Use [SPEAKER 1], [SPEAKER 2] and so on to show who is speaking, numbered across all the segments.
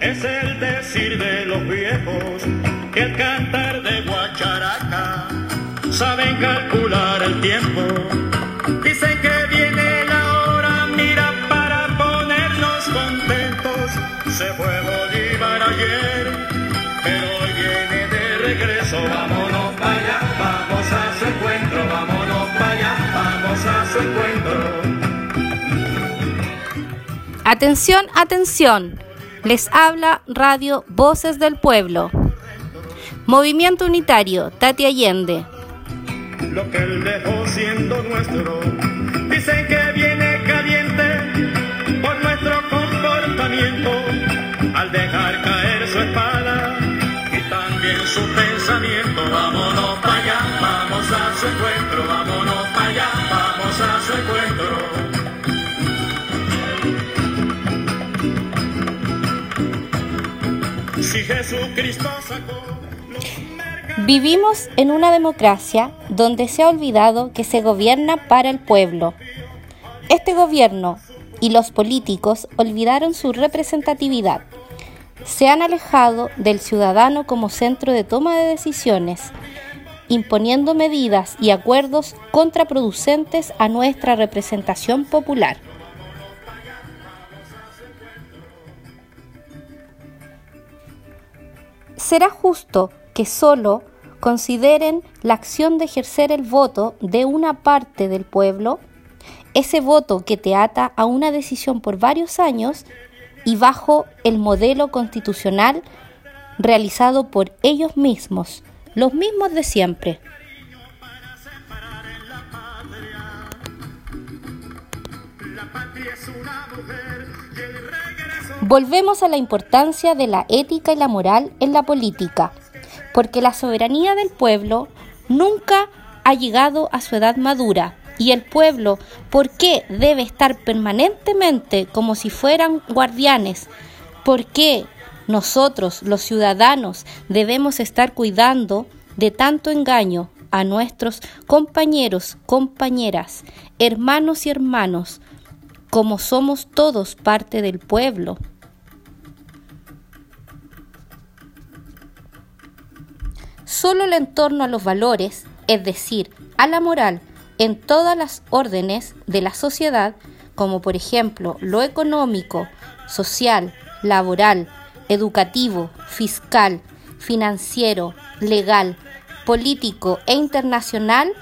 [SPEAKER 1] Es el decir de los viejos que el cantar de guacharaca saben calcular el tiempo. Dicen que viene la hora, mira, para ponernos contentos. Se fue
[SPEAKER 2] Atención, atención. Les habla Radio Voces del Pueblo. Movimiento Unitario, Tati Allende.
[SPEAKER 1] Lo que dejó siendo nuestro, dicen que viene caliente por nuestro comportamiento al dejar
[SPEAKER 2] Vivimos en una democracia donde se ha olvidado que se gobierna para el pueblo. Este gobierno y los políticos olvidaron su representatividad. Se han alejado del ciudadano como centro de toma de decisiones, imponiendo medidas y acuerdos contraproducentes a nuestra representación popular. Será justo que solo consideren la acción de ejercer el voto de una parte del pueblo, ese voto que te ata a una decisión por varios años y bajo el modelo constitucional realizado por ellos mismos, los mismos de siempre. Volvemos a la importancia de la ética y la moral en la política, porque la soberanía del pueblo nunca ha llegado a su edad madura y el pueblo, ¿por qué debe estar permanentemente como si fueran guardianes? ¿Por qué nosotros, los ciudadanos, debemos estar cuidando de tanto engaño a nuestros compañeros, compañeras, hermanos y hermanos, como somos todos parte del pueblo. Solo el entorno a los valores, es decir, a la moral, en todas las órdenes de la sociedad, como por ejemplo lo económico, social, laboral, educativo, fiscal, financiero, legal, político e internacional,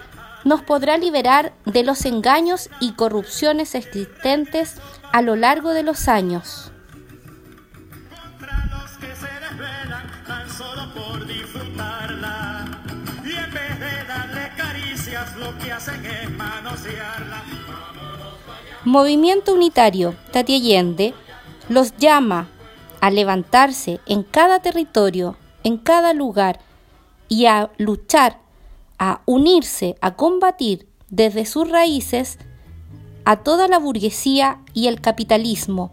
[SPEAKER 2] nos podrá liberar de los engaños y corrupciones existentes a lo largo de los años. Movimiento Unitario Tati Allende los llama a levantarse en cada territorio, en cada lugar y a luchar, a unirse, a combatir desde sus raíces a toda la burguesía y el capitalismo,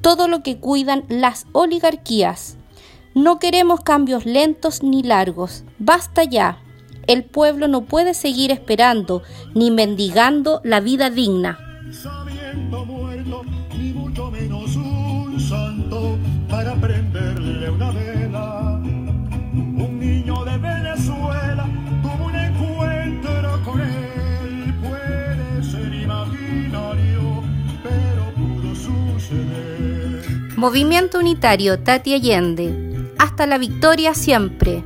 [SPEAKER 2] todo lo que cuidan las oligarquías. No queremos cambios lentos ni largos, basta ya. El pueblo no puede seguir esperando ni mendigando la vida digna.
[SPEAKER 1] sabiendo muerto, ni mucho menos un santo para prenderle una vela.
[SPEAKER 2] Movimiento Unitario Tati Allende. Hasta la victoria siempre.